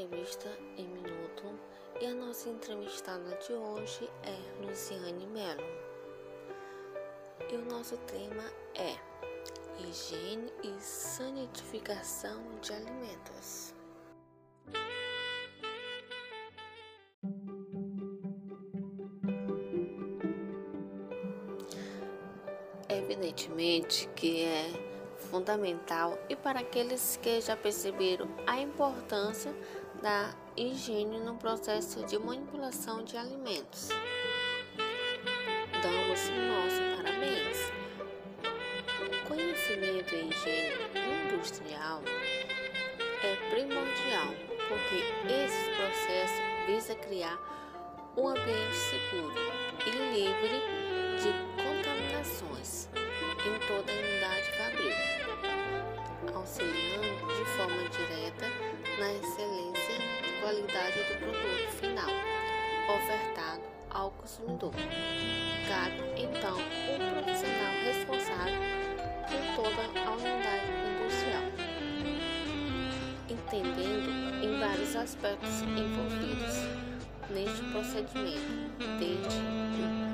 Entrevista em Minuto e a nossa entrevistada de hoje é Luciane Mello. E o nosso tema é Higiene e Sanitificação de Alimentos. Evidentemente que é fundamental e para aqueles que já perceberam a importância da higiene no processo de manipulação de alimentos. Damos nosso parabéns. O conhecimento em higiene industrial é primordial porque esse processo visa criar um ambiente seguro e livre de contaminações em toda a unidade qualidade do produto final. Ofertado ao consumidor. Cabe então o profissional responsável por toda a unidade industrial, entendendo em vários aspectos envolvidos neste procedimento, desde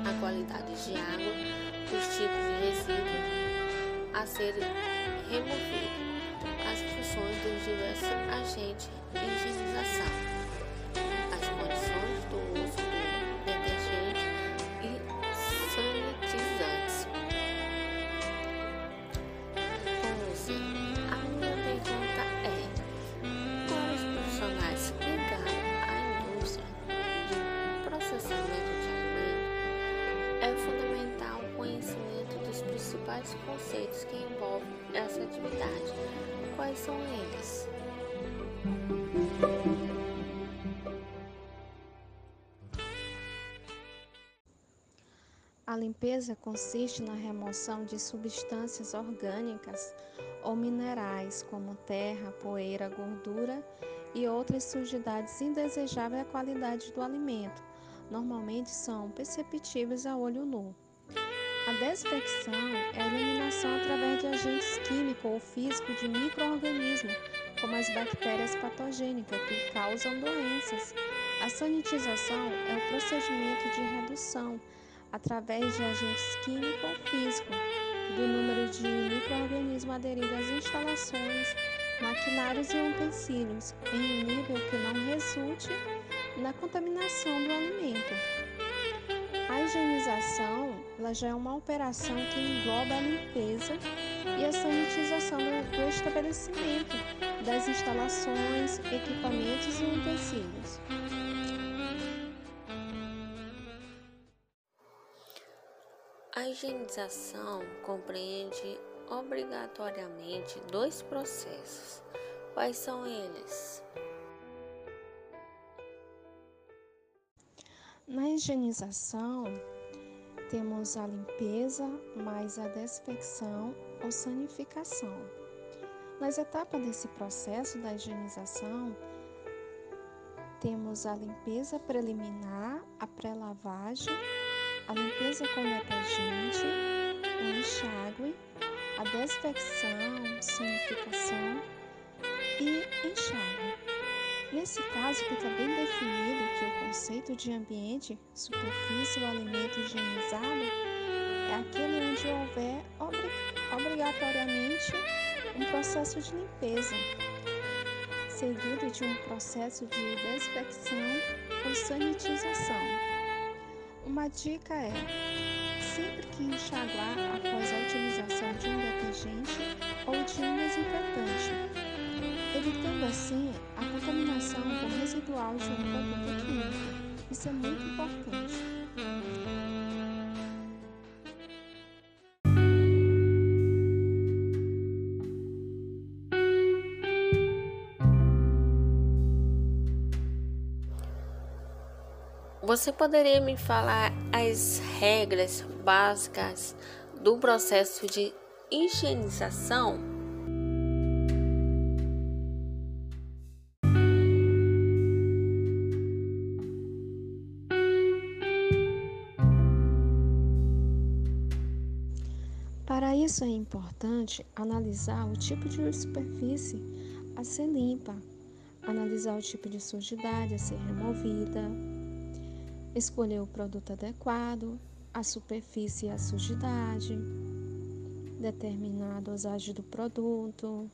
a qualidade de água os tipos de resíduo a serem removidos, as funções dos diversos agentes higienização, atividade. Quais são eles? A limpeza consiste na remoção de substâncias orgânicas ou minerais, como terra, poeira, gordura e outras sujidades indesejáveis à qualidade do alimento. Normalmente são perceptíveis a olho nu. A desinfecção é a eliminação através de agentes químicos ou físicos de microorganismos, como as bactérias patogênicas que causam doenças. A sanitização é o procedimento de redução, através de agentes químicos ou físicos, do número de microorganismos aderidos às instalações, maquinários e utensílios, em um nível que não resulte na contaminação do alimento. A higienização ela já é uma operação que engloba a limpeza e a sanitização do estabelecimento, das instalações, equipamentos e utensílios. A higienização compreende obrigatoriamente dois processos. Quais são eles? Na higienização, temos a limpeza mais a desinfecção ou sanificação. Nas etapas desse processo da higienização, temos a limpeza preliminar, a pré-lavagem, a limpeza com detergente, o enxágue, a desinfecção, sanificação e enxágue. Nesse caso, fica bem definido que o conceito de ambiente, superfície ou alimento higienizado é aquele onde houver obrigatoriamente um processo de limpeza, seguido de um processo de desinfecção ou sanitização. Uma dica é: sempre que enxaguar após a utilização de um detergente ou de um desinfetante evitando assim a contaminação com residual de um produto químico. Isso é muito importante. Você poderia me falar as regras básicas do processo de higienização? Para isso é importante analisar o tipo de superfície a ser limpa, analisar o tipo de sujidade a ser removida, escolher o produto adequado, a superfície e a sujidade, determinar a dosagem do produto,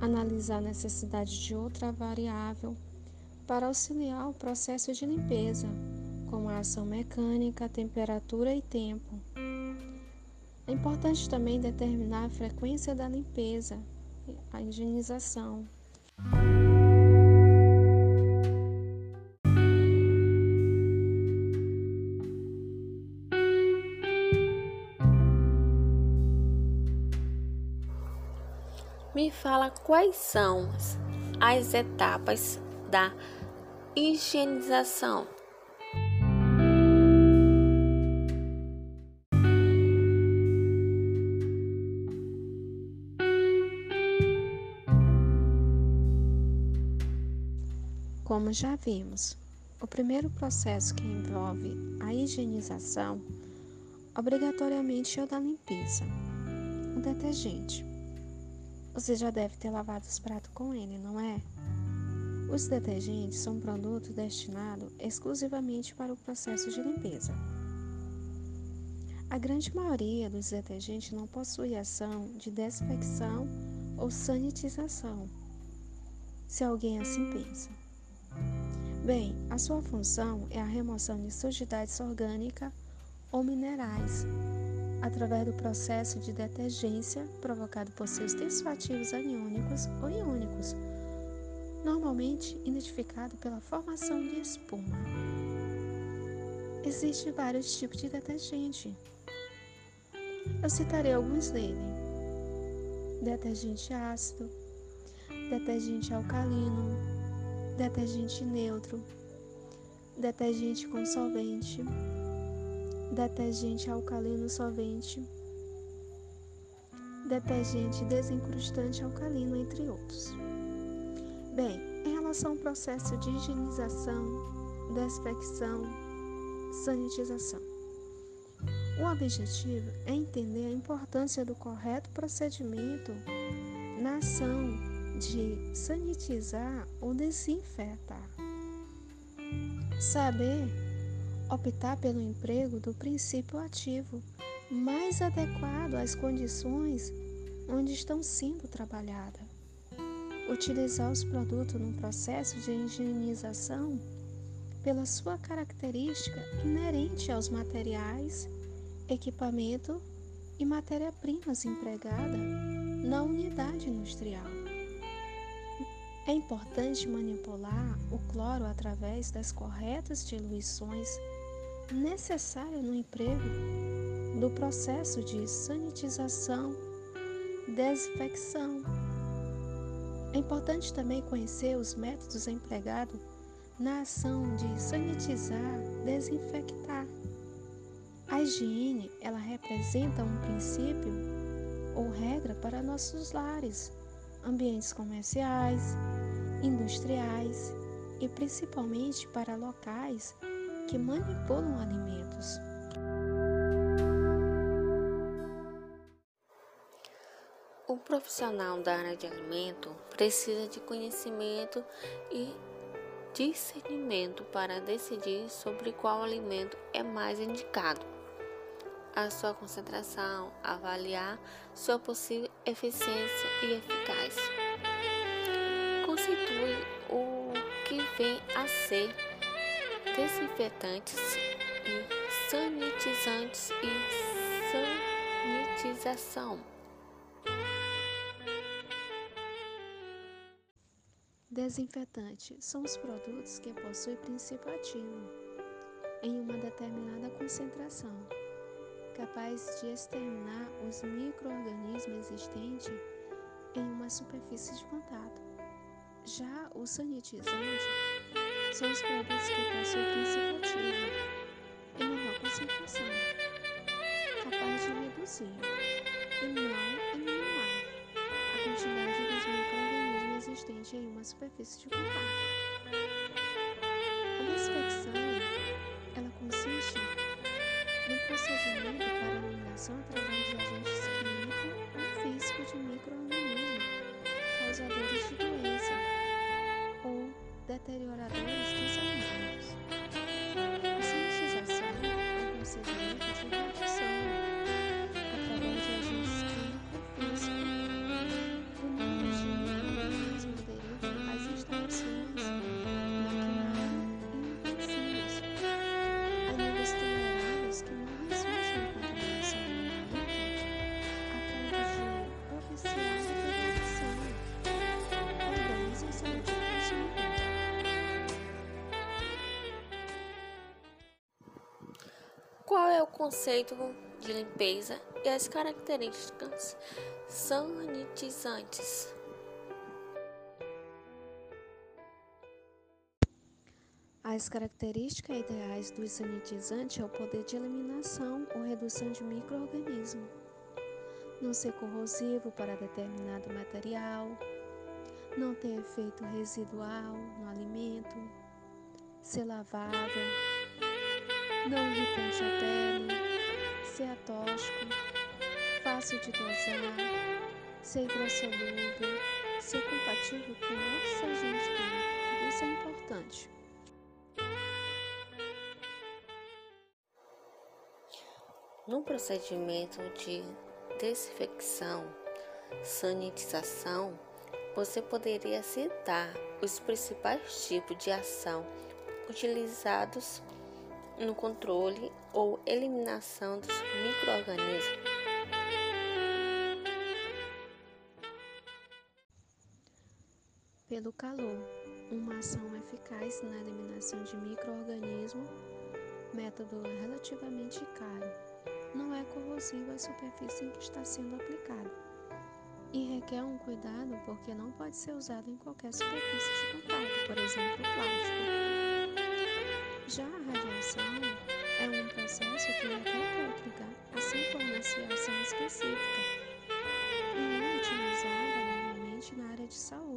analisar a necessidade de outra variável para auxiliar o processo de limpeza, como a ação mecânica, temperatura e tempo. É importante também determinar a frequência da limpeza, a higienização. Me fala quais são as etapas da higienização. Como já vimos, o primeiro processo que envolve a higienização obrigatoriamente é o da limpeza, o detergente. Você já deve ter lavado os pratos com ele, não é? Os detergentes são produtos destinados exclusivamente para o processo de limpeza. A grande maioria dos detergentes não possui ação de desinfecção ou sanitização, se alguém assim pensa. Bem, a sua função é a remoção de sujidades orgânicas ou minerais através do processo de detergência provocado por seus tensoativos aniônicos ou iônicos, normalmente identificado pela formação de espuma. Existem vários tipos de detergente. Eu citarei alguns deles: detergente ácido, detergente alcalino, detergente neutro, detergente com solvente, detergente alcalino solvente, detergente desencrustante alcalino, entre outros. Bem, em relação ao processo de higienização, desinfecção, sanitização. O objetivo é entender a importância do correto procedimento na ação de sanitizar ou desinfetar. Saber optar pelo emprego do princípio ativo mais adequado às condições onde estão sendo trabalhadas. Utilizar os produtos no processo de higienização pela sua característica inerente aos materiais, equipamento e matéria-primas empregada na unidade industrial. É importante manipular o cloro através das corretas diluições necessárias no emprego do processo de sanitização, desinfecção. É importante também conhecer os métodos empregados na ação de sanitizar, desinfectar. A higiene, ela representa um princípio ou regra para nossos lares ambientes comerciais, industriais e principalmente para locais que manipulam alimentos. O profissional da área de alimento precisa de conhecimento e discernimento para decidir sobre qual alimento é mais indicado a sua concentração, avaliar sua possível eficiência e eficácia. Constitui o que vem a ser desinfetantes e sanitizantes e sanitização. Desinfetante são os produtos que possuem princípio ativo em uma determinada concentração capaz de exterminar os microorganismos existentes em uma superfície de contato. Já o sanitizante são os produtos que possuem princípio ativo em menor concentração, capaz de reduzir e não eliminar a quantidade dos microorganismos existentes em uma superfície de contato. A desinfecção ela consiste no procedimento para eliminação através conceito de limpeza e as características sanitizantes? As características ideais do sanitizante é o poder de eliminação ou redução de microorganismos, não ser corrosivo para determinado material, não ter efeito residual no alimento, ser lavável, não irritante à pele, fácil de dosar, ser hidrossolúvel, ser compatível com outros agentes químicos. Tudo isso é importante. No procedimento de desinfecção, sanitização, você poderia citar os principais tipos de ação utilizados no controle ou eliminação dos microorganismos. Pelo calor, uma ação eficaz na eliminação de microorganismos, método relativamente caro, não é corrosivo à superfície em que está sendo aplicado. E requer um cuidado porque não pode ser usado em qualquer superfície de contato, por exemplo, plástico. Já a radiação é um processo que requer técnica, assim como a ação específica, e é utilizada normalmente na área de saúde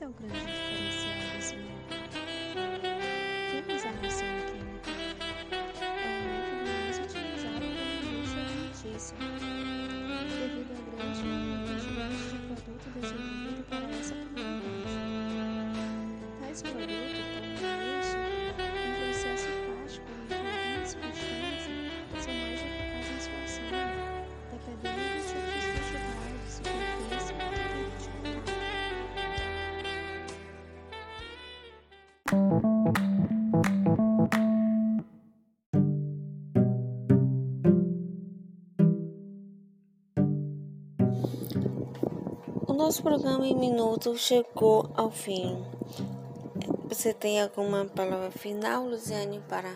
É o grande diferencial nosso programa em minutos chegou ao fim. Você tem alguma palavra final, Luziane, para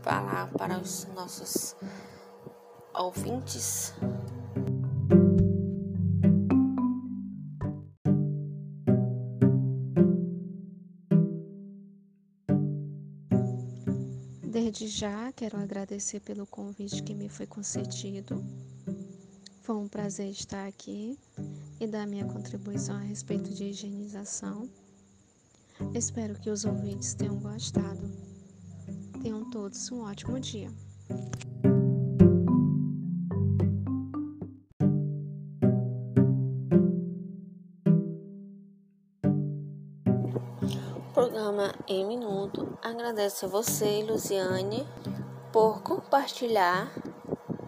falar para os nossos ouvintes? Desde já quero agradecer pelo convite que me foi concedido. Foi um prazer estar aqui e dar minha contribuição a respeito de higienização. Espero que os ouvintes tenham gostado. Tenham todos um ótimo dia. Programa em Minuto. Agradeço a você, Luziane, por compartilhar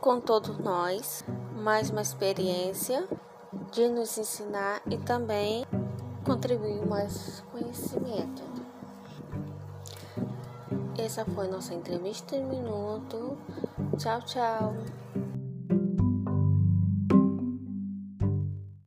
com todos nós mais uma experiência de nos ensinar e também contribuir mais conhecimento. Essa foi nossa entrevista em minuto. Tchau, tchau.